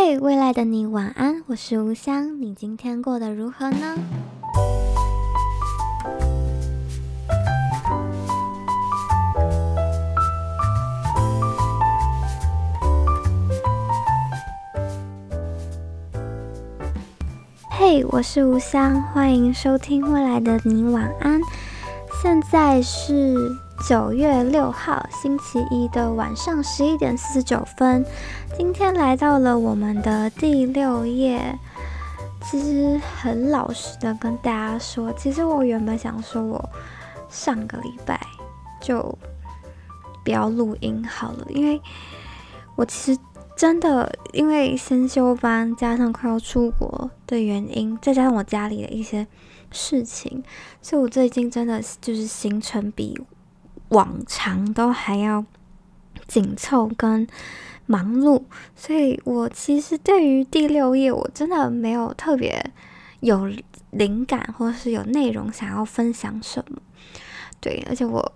嘿未来的你晚安，我是吴香，你今天过得如何呢？嘿，我是吴香，欢迎收听《未来的你晚安》，现在是。九月六号星期一的晚上十一点四十九分，今天来到了我们的第六页。其实很老实的跟大家说，其实我原本想说，我上个礼拜就不要录音好了，因为我其实真的因为先修班加上快要出国的原因，再加上我家里的一些事情，所以我最近真的就是行程比。往常都还要紧凑跟忙碌，所以我其实对于第六页我真的没有特别有灵感，或是有内容想要分享什么。对，而且我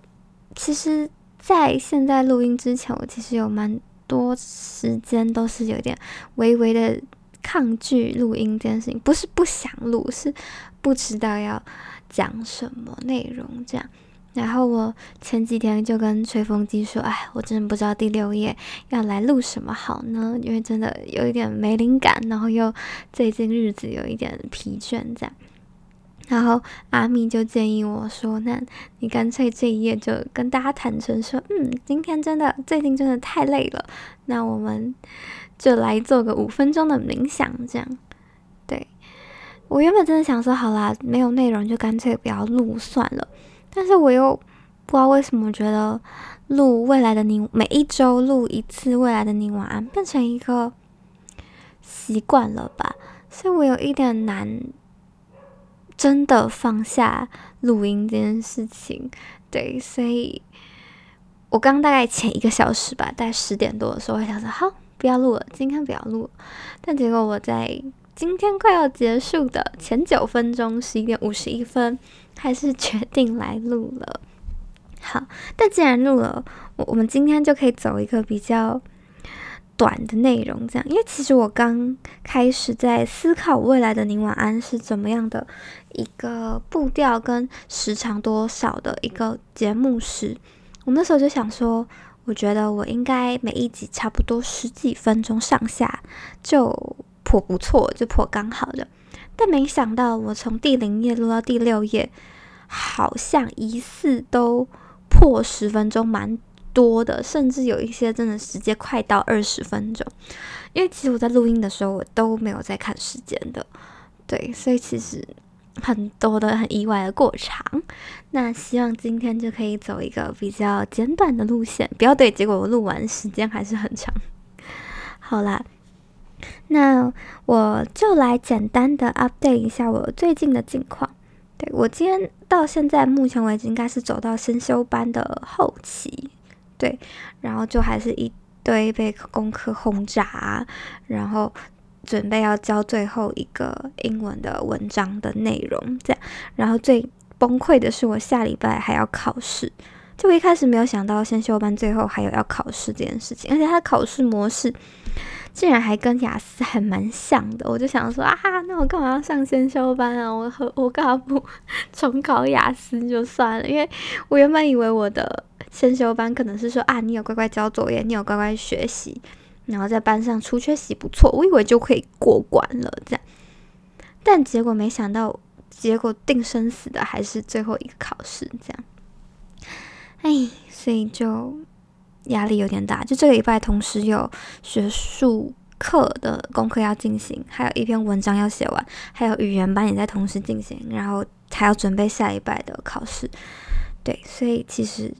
其实，在现在录音之前，我其实有蛮多时间都是有点微微的抗拒录音这件事情，不是不想录，是不知道要讲什么内容这样。然后我前几天就跟吹风机说：“哎，我真的不知道第六页要来录什么好呢？因为真的有一点没灵感，然后又最近日子有一点疲倦，这样。然后阿咪就建议我说：‘那你干脆这一页就跟大家坦诚说，嗯，今天真的最近真的太累了，那我们就来做个五分钟的冥想，这样。’对，我原本真的想说，好啦，没有内容就干脆不要录算了。”但是我又不知道为什么觉得录未来的你，每一周录一次未来的你晚安，变成一个习惯了吧，所以我有一点难真的放下录音这件事情。对，所以我刚大概前一个小时吧，大概十点多的时候，我想说好，不要录了，今天不要录。但结果我在今天快要结束的前九分钟，十一点五十一分。还是决定来录了，好，但既然录了，我我们今天就可以走一个比较短的内容，这样，因为其实我刚开始在思考未来的宁晚安是怎么样的一个步调跟时长多少的一个节目时，我那时候就想说，我觉得我应该每一集差不多十几分钟上下就颇不错，就颇刚好的。但没想到，我从第零页录到第六页，好像疑似都破十分钟，蛮多的，甚至有一些真的直接快到二十分钟。因为其实我在录音的时候，我都没有在看时间的，对，所以其实很多的很意外的过长。那希望今天就可以走一个比较简短的路线，不要对，结果我录完时间还是很长。好啦。那我就来简单的 update 一下我最近的近况。我今天到现在目前为止应该是走到先修班的后期，对，然后就还是一堆被功课轰炸，然后准备要交最后一个英文的文章的内容，这样。然后最崩溃的是我下礼拜还要考试，就一开始没有想到先修班最后还有要考试这件事情，而且它考试模式。竟然还跟雅思还蛮像的，我就想说啊，那我干嘛要上先修班啊？我和我干嘛不重考雅思就算了？因为我原本以为我的先修班可能是说啊，你有乖乖交作业，你有乖乖学习，然后在班上出缺席不错，我以为就可以过关了这样。但结果没想到，结果定生死的还是最后一个考试这样。哎，所以就。压力有点大，就这个礼拜同时有学术课的功课要进行，还有一篇文章要写完，还有语言班也在同时进行，然后还要准备下礼拜的考试。对，所以其实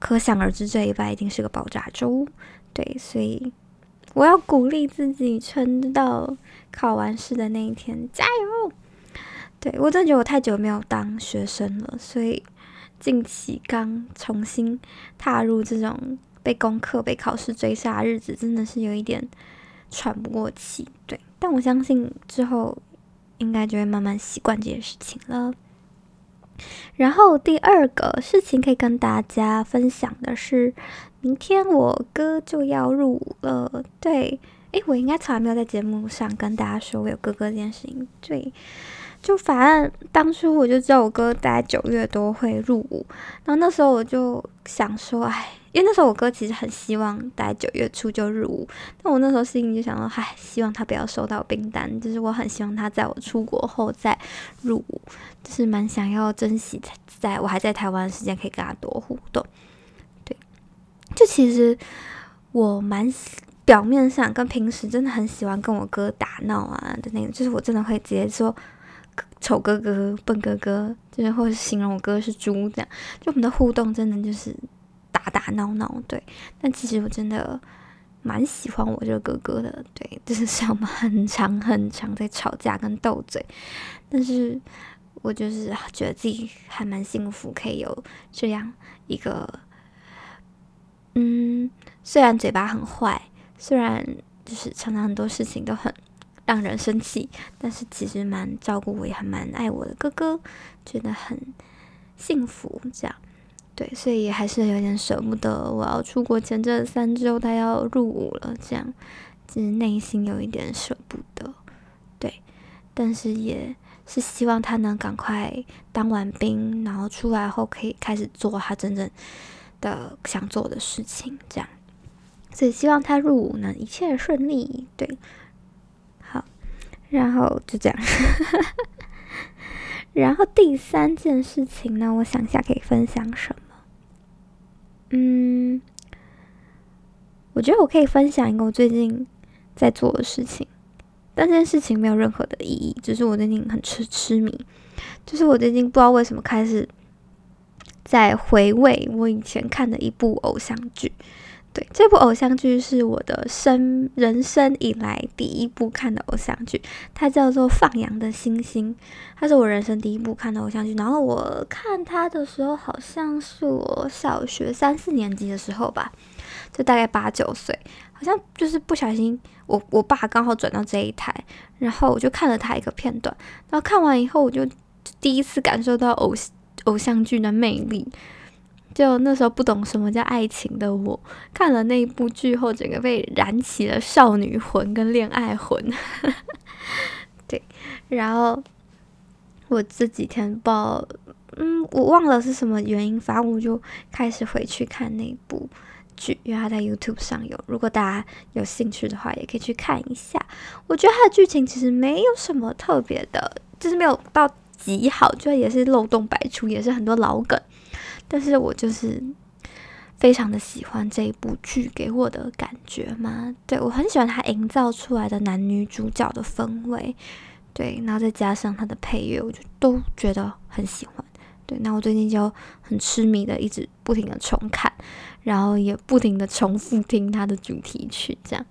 可想而知，这一拜一定是个爆炸周。对，所以我要鼓励自己撑到考完试的那一天，加油！对，我真的觉得我太久没有当学生了，所以近期刚重新踏入这种。被功课、被考试追杀的日子，真的是有一点喘不过气。对，但我相信之后应该就会慢慢习惯这件事情了。然后第二个事情可以跟大家分享的是，明天我哥就要入伍了。对，诶，我应该从来没有在节目上跟大家说我有哥哥这件事情。对，就反正当初我就知道我哥大概九月多会入伍，然后那时候我就想说，哎，因为那时候我哥其实很希望大概九月初就入伍，但我那时候心里就想说，嗨，希望他不要收到兵单，就是我很希望他在我出国后再入伍，就是蛮想要珍惜在我还在台湾的时间可以跟他多互动。对，就其实我蛮。表面上跟平时真的很喜欢跟我哥打闹啊的那种，就是我真的会直接说丑哥哥、笨哥哥，就是或者形容我哥是猪这样。就我们的互动真的就是打打闹闹，对。但其实我真的蛮喜欢我这个哥哥的，对，就是像我们很常很常在吵架跟斗嘴，但是我就是觉得自己还蛮幸福，可以有这样一个，嗯，虽然嘴巴很坏。虽然就是常常很多事情都很让人生气，但是其实蛮照顾我，也还蛮爱我的哥哥，觉得很幸福。这样，对，所以还是有点舍不得。我要出国前这三周，他要入伍了，这样，其实内心有一点舍不得。对，但是也是希望他能赶快当完兵，然后出来后可以开始做他真正的想做的事情，这样。所以希望他入伍能，一切顺利。对，好，然后就这样。然后第三件事情呢，我想一下可以分享什么？嗯，我觉得我可以分享一个我最近在做的事情，但这件事情没有任何的意义，只是我最近很痴痴迷，就是我最近不知道为什么开始在回味我以前看的一部偶像剧。对，这部偶像剧是我的生人生以来第一部看的偶像剧，它叫做《放羊的星星》，它是我人生第一部看的偶像剧。然后我看它的时候，好像是我小学三四年级的时候吧，就大概八九岁，好像就是不小心，我我爸刚好转到这一台，然后我就看了他一个片段，然后看完以后，我就第一次感受到偶偶像剧的魅力。就那时候不懂什么叫爱情的我，看了那一部剧后，整个被燃起了少女魂跟恋爱魂。对，然后我这几天报，嗯，我忘了是什么原因，反正我就开始回去看那部剧，因为它在 YouTube 上有。如果大家有兴趣的话，也可以去看一下。我觉得它的剧情其实没有什么特别的，就是没有到极好，就也是漏洞百出，也是很多老梗。但是我就是非常的喜欢这一部剧给我的感觉嘛，对，我很喜欢它营造出来的男女主角的氛围，对，然后再加上它的配乐，我就都觉得很喜欢。对，那我最近就很痴迷的，一直不停的重看，然后也不停的重复听它的主题曲，这样。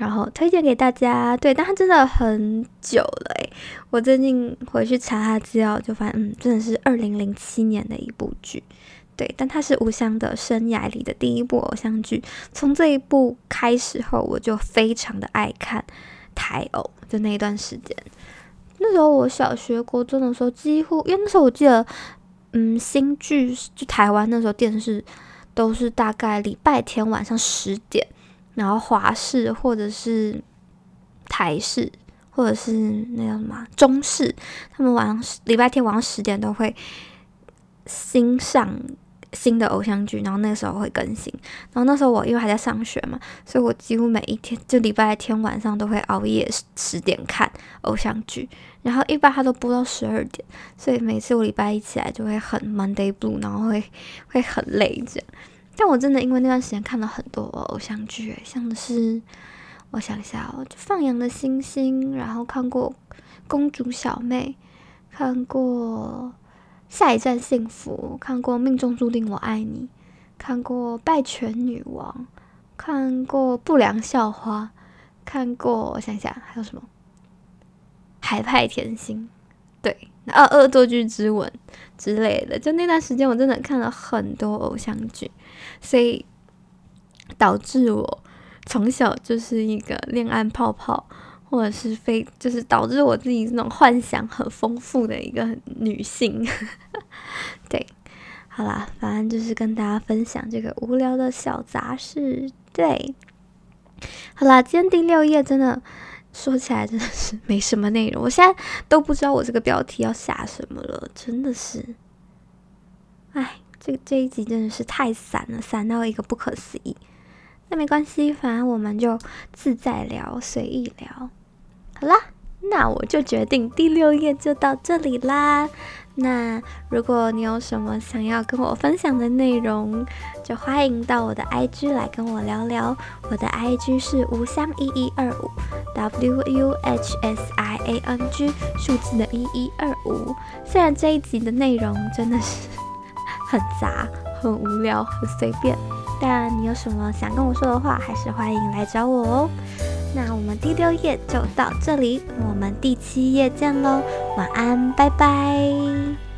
然后推荐给大家，对，但它真的很久了诶，我最近回去查它资料，就发现，嗯，真的是二零零七年的一部剧，对，但它是吴湘的生涯里的第一部偶像剧。从这一部开始后，我就非常的爱看台偶，就那一段时间，那时候我小学、国中的时候，几乎因为那时候我记得，嗯，新剧就台湾那时候电视都是大概礼拜天晚上十点。然后华视或者是台视或者是那个什么中视，他们晚上礼拜天晚上十点都会新上新的偶像剧，然后那个时候会更新。然后那时候我因为还在上学嘛，所以我几乎每一天就礼拜天晚上都会熬夜十点看偶像剧。然后一般他都播到十二点，所以每次我礼拜一起来就会很 Monday Blue，然后会会很累这样。但我真的因为那段时间看了很多偶像剧，像是我想一下哦，就放羊的星星，然后看过公主小妹，看过下一站幸福，看过命中注定我爱你，看过败犬女王，看过不良校花，看过我想一下还有什么海派甜心，对。啊，恶作剧之吻之类的，就那段时间我真的看了很多偶像剧，所以导致我从小就是一个恋爱泡泡，或者是非就是导致我自己那种幻想很丰富的一个女性。对，好啦，反正就是跟大家分享这个无聊的小杂事。对，好啦，今天第六页真的说起来真的是没什么内容，我现在都不知道我这个标题要下什么了，真的是，哎，这这一集真的是太散了，散到一个不可思议。那没关系，反正我们就自在聊，随意聊。好啦，那我就决定第六页就到这里啦。那如果你有什么想要跟我分享的内容，就欢迎到我的 IG 来跟我聊聊。我的 IG 是无香一一二五，W U H S I A N G 数字的一一二五。虽然这一集的内容真的是很杂、很无聊、很随便，但你有什么想跟我说的话，还是欢迎来找我哦。那我们第六页就到这里，我们第七页见喽，晚安，拜拜。